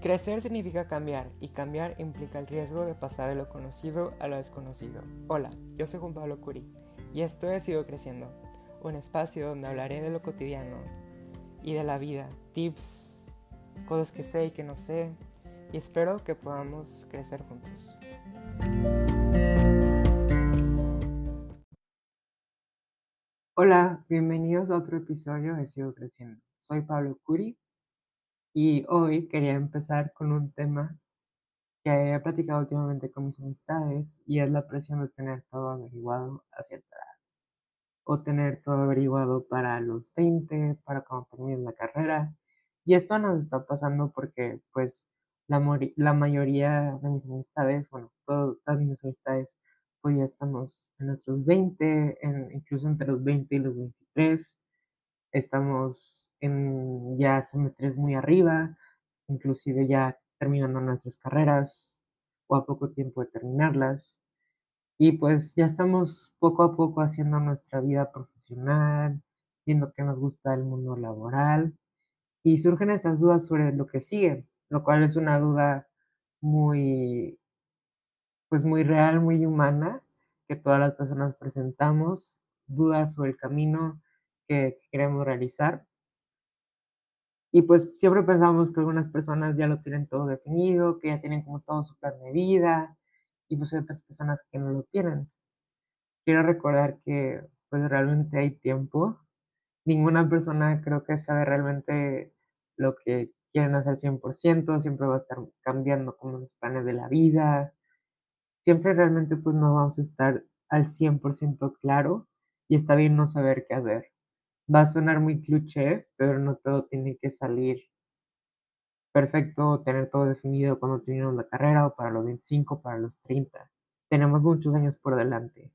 Crecer significa cambiar y cambiar implica el riesgo de pasar de lo conocido a lo desconocido. Hola, yo soy Juan Pablo Curi y esto es Sigo Creciendo, un espacio donde hablaré de lo cotidiano y de la vida, tips, cosas que sé y que no sé y espero que podamos crecer juntos. Hola, bienvenidos a otro episodio de Sigo Creciendo. Soy Pablo Curi y hoy quería empezar con un tema que he platicado últimamente con mis amistades y es la presión de tener todo averiguado a cierta edad. O tener todo averiguado para los 20, para cuando termines la carrera. Y esto nos está pasando porque pues la, mayoría de mis amistades, bueno, todas mis amistades, pues ya estamos en nuestros 20, en, incluso entre los 20 y los 23. Estamos en ya semestres muy arriba, inclusive ya terminando nuestras carreras o a poco tiempo de terminarlas. Y pues ya estamos poco a poco haciendo nuestra vida profesional, viendo qué nos gusta del mundo laboral y surgen esas dudas sobre lo que sigue, lo cual es una duda muy, pues muy real, muy humana, que todas las personas presentamos, dudas sobre el camino que queremos realizar. Y pues siempre pensamos que algunas personas ya lo tienen todo definido, que ya tienen como todo su plan de vida, y pues hay otras personas que no lo tienen. Quiero recordar que pues realmente hay tiempo. Ninguna persona creo que sabe realmente lo que quieren hacer 100%, siempre va a estar cambiando como los planes de la vida. Siempre realmente pues no vamos a estar al 100% claro y está bien no saber qué hacer. Va a sonar muy cliché, pero no todo tiene que salir perfecto, tener todo definido cuando terminamos la carrera o para los 25, para los 30. Tenemos muchos años por delante.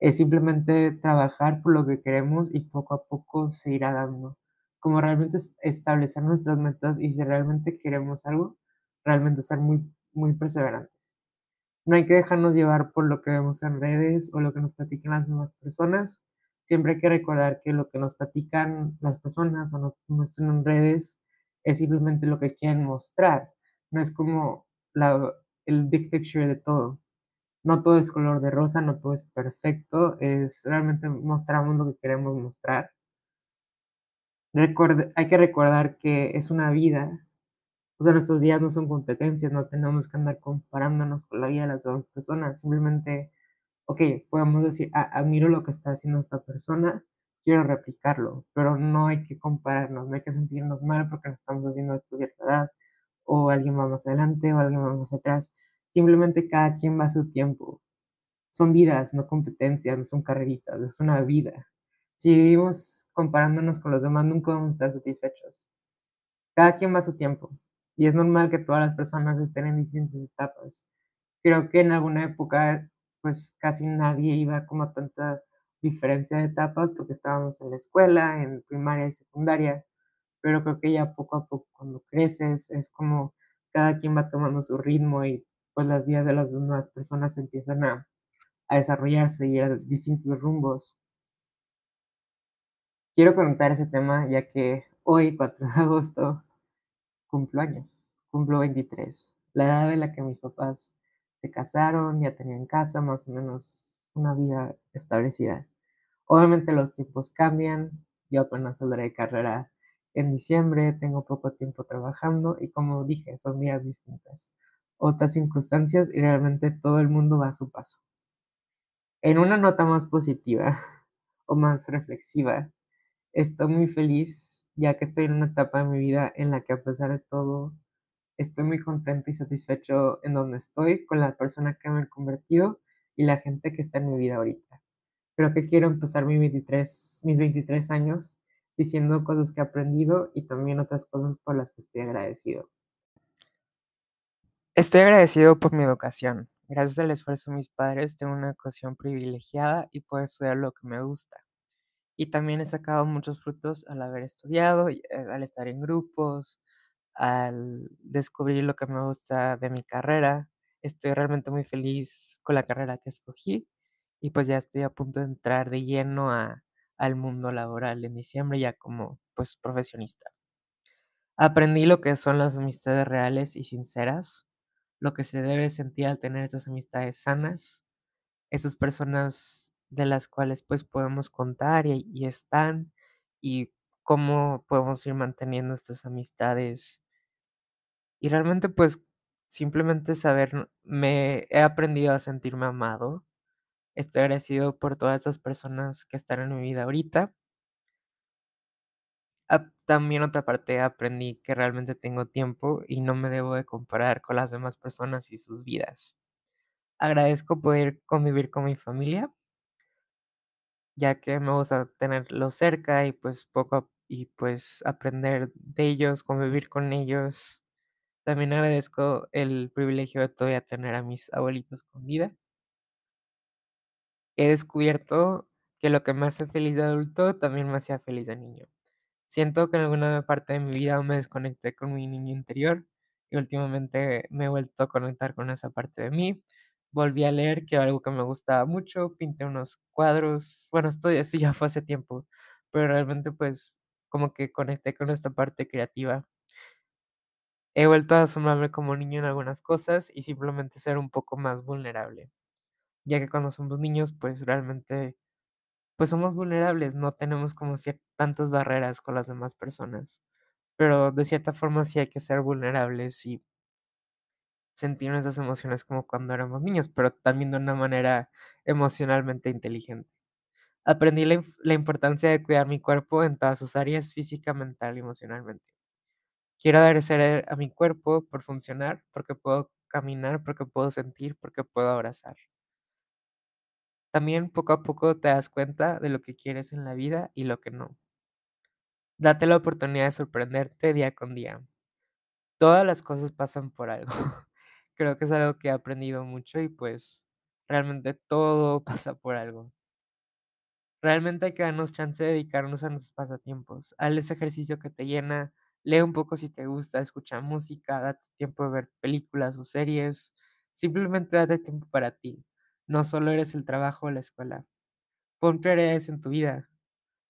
Es simplemente trabajar por lo que queremos y poco a poco se irá dando. Como realmente establecer nuestras metas y si realmente queremos algo, realmente ser muy, muy perseverantes. No hay que dejarnos llevar por lo que vemos en redes o lo que nos platican las demás personas, siempre hay que recordar que lo que nos platican las personas o nos muestran en redes es simplemente lo que quieren mostrar. No es como la, el big picture de todo. No todo es color de rosa, no todo es perfecto, es realmente mostramos lo que queremos mostrar. hay que recordar que es una vida, o sea, nuestros días no son competencias, no tenemos que andar comparándonos con la vida de las demás personas, simplemente ok, podemos decir, ah, admiro lo que está haciendo esta persona, quiero replicarlo, pero no hay que compararnos, no hay que sentirnos mal porque no estamos haciendo esto a cierta edad, o alguien va más adelante, o alguien va más atrás. Simplemente cada quien va a su tiempo. Son vidas, no competencias, no son carreritas, es una vida. Si vivimos comparándonos con los demás, nunca vamos a estar satisfechos. Cada quien va a su tiempo. Y es normal que todas las personas estén en distintas etapas. Creo que en alguna época pues casi nadie iba como a tanta diferencia de etapas porque estábamos en la escuela, en primaria y secundaria, pero creo que ya poco a poco cuando creces es como cada quien va tomando su ritmo y pues las vidas de las nuevas personas empiezan a, a desarrollarse y a distintos rumbos. Quiero comentar ese tema ya que hoy, 4 de agosto, cumplo años, cumplo 23, la edad de la que mis papás se casaron, ya tenían casa, más o menos una vida establecida. Obviamente los tiempos cambian, yo apenas saldré de carrera en diciembre, tengo poco tiempo trabajando y como dije, son vidas distintas, otras circunstancias y realmente todo el mundo va a su paso. En una nota más positiva o más reflexiva, estoy muy feliz ya que estoy en una etapa de mi vida en la que a pesar de todo estoy muy contento y satisfecho en donde estoy, con la persona que me he convertido y la gente que está en mi vida ahorita. Creo que quiero empezar mis 23, mis 23 años diciendo cosas que he aprendido y también otras cosas por las que estoy agradecido. Estoy agradecido por mi educación. Gracias al esfuerzo de mis padres tengo una educación privilegiada y puedo estudiar lo que me gusta. Y también he sacado muchos frutos al haber estudiado, eh, al estar en grupos, al descubrir lo que me gusta de mi carrera. Estoy realmente muy feliz con la carrera que escogí y pues ya estoy a punto de entrar de lleno a, al mundo laboral en diciembre ya como pues profesionista. Aprendí lo que son las amistades reales y sinceras, lo que se debe sentir al tener estas amistades sanas, esas personas de las cuales, pues, podemos contar y y están, y cómo podemos ir manteniendo estas amistades. Y realmente, pues, simplemente saber me he aprendido a sentirme amado. Estoy agradecido por todas esas personas que están en mi vida ahorita. Ah, también otra parte aprendí que realmente tengo tiempo y no me debo de comparar con las demás personas y sus vidas. Agradezco poder convivir con mi familia ya que me gusta tenerlos cerca y, pues, poco y, pues, aprender de ellos, convivir con ellos. También agradezco el privilegio de todavía tener a mis abuelitos con vida. He descubierto que lo que me hace feliz de adulto también me hacía feliz de niño. Siento que en alguna parte de mi vida me desconecté con mi niño interior y últimamente me he vuelto a conectar con esa parte de mí. Volví a leer, que era algo que me gustaba mucho, pinté unos cuadros, bueno, esto eso ya fue hace tiempo, pero realmente, pues, como que conecté con esta parte creativa. He vuelto a asomarme como niño en algunas cosas y simplemente ser un poco más vulnerable, ya que cuando somos niños, pues, realmente, pues, somos vulnerables, no tenemos como tantas barreras con las demás personas, pero de cierta forma sí hay que ser vulnerables y sentir esas emociones como cuando éramos niños, pero también de una manera emocionalmente inteligente. Aprendí la la importancia de cuidar mi cuerpo en todas sus áreas, física, mental y emocionalmente. Quiero agradecer a mi cuerpo por funcionar, porque puedo caminar, porque puedo sentir, porque puedo abrazar. También poco a poco te das cuenta de lo que quieres en la vida y lo que no. Date la oportunidad de sorprenderte día con día. Todas las cosas pasan por algo. Creo que es algo que he aprendido mucho y, pues, realmente todo pasa por algo. Realmente hay que darnos chance de dedicarnos a nuestros pasatiempos. Haz ese ejercicio que te llena, lee un poco si te gusta, escucha música, date tiempo de ver películas o series. Simplemente date tiempo para ti. No solo eres el trabajo o la escuela. Pon prioridades en tu vida.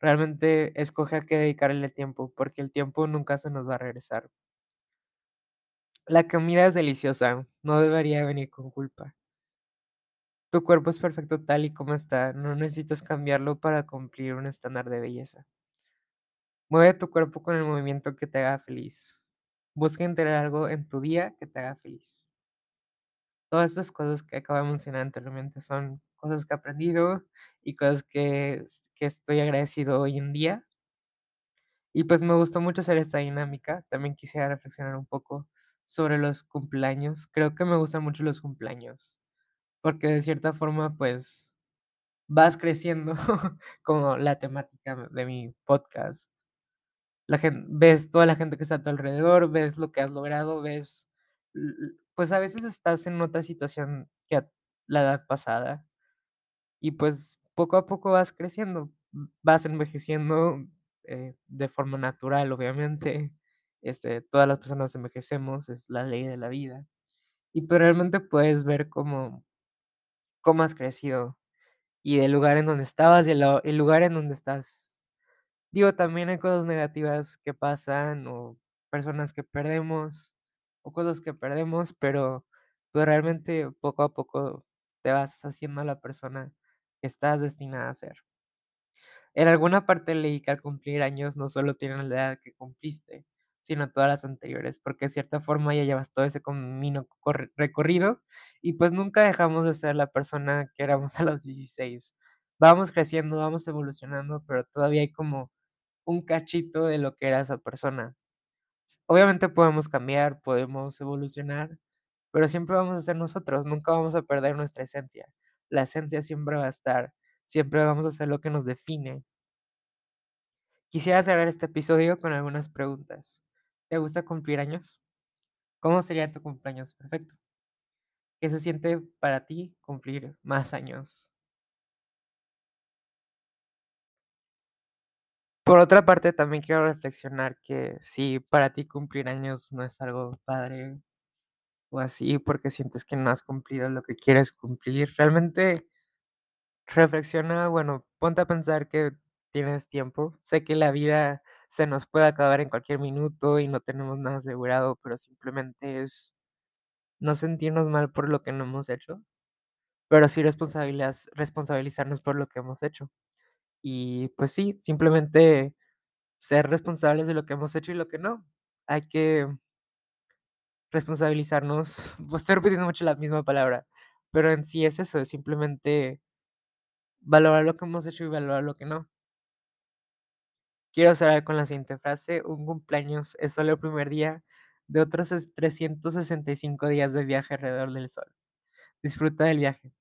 Realmente escoge a qué dedicarle el tiempo, porque el tiempo nunca se nos va a regresar. La comida es deliciosa, no debería venir con culpa. Tu cuerpo es perfecto tal y como está, no necesitas cambiarlo para cumplir un estándar de belleza. Mueve tu cuerpo con el movimiento que te haga feliz. Busca integrar algo en tu día que te haga feliz. Todas estas cosas que acabo de mencionar anteriormente son cosas que he aprendido y cosas que que estoy agradecido hoy en día. Y, pues, me gustó mucho hacer esta dinámica. También quisiera reflexionar un poco sobre los cumpleaños. Creo que me gustan mucho los cumpleaños, porque de cierta forma, pues, vas creciendo, como la temática de mi podcast. La gen ves toda la gente que está a tu alrededor, ves lo que has logrado, ves, pues, a veces estás en otra situación que la edad pasada. Y, pues, poco a poco vas creciendo, vas envejeciendo, eh, de forma natural, obviamente. Este, todas las personas envejecemos, es la ley de la vida. Y, pues, realmente puedes ver cómo cómo has crecido, y el lugar en donde estabas, y el lugar en donde estás. Digo, también hay cosas negativas que pasan, o personas que perdemos, o cosas que perdemos, pero, pues, realmente poco a poco te vas haciendo la persona que estás destinada a ser. En alguna parte leí que al cumplir años no solo tienes la edad que cumpliste, sino todas las anteriores, porque de cierta forma ya llevas todo ese camino recorrido y, pues, nunca dejamos de ser la persona que éramos a los 16. Vamos creciendo, vamos evolucionando, pero todavía hay como un cachito de lo que era esa persona. Obviamente podemos cambiar, podemos evolucionar, pero siempre vamos a ser nosotros, nunca vamos a perder nuestra esencia. La esencia siempre va a estar, siempre vamos a ser lo que nos define. Quisiera cerrar este episodio con algunas preguntas. ¿Te gusta cumplir años? ¿Cómo sería tu cumpleaños perfecto? ¿Qué se siente para ti cumplir más años? Por otra parte, también quiero reflexionar que si para ti cumplir años no es algo padre, o así, porque sientes que no has cumplido lo que quieres cumplir, realmente reflexiona, bueno, ponte a pensar que tienes tiempo. Sé que la vida se nos puede acabar en cualquier minuto y no tenemos nada asegurado, pero simplemente es no sentirnos mal por lo que no hemos hecho, pero sí responsabilizarnos por lo que hemos hecho. Y, pues sí, simplemente ser responsables de lo que hemos hecho y lo que no. Hay que responsabilizarnos, pues, estoy repitiendo mucho la misma palabra, pero en sí es eso, es simplemente valorar lo que hemos hecho y valorar lo que no. Quiero cerrar con la siguiente frase: "Un cumpleaños es solo el primer día de otros es 365 días de viaje alrededor del sol". Disfruta del viaje.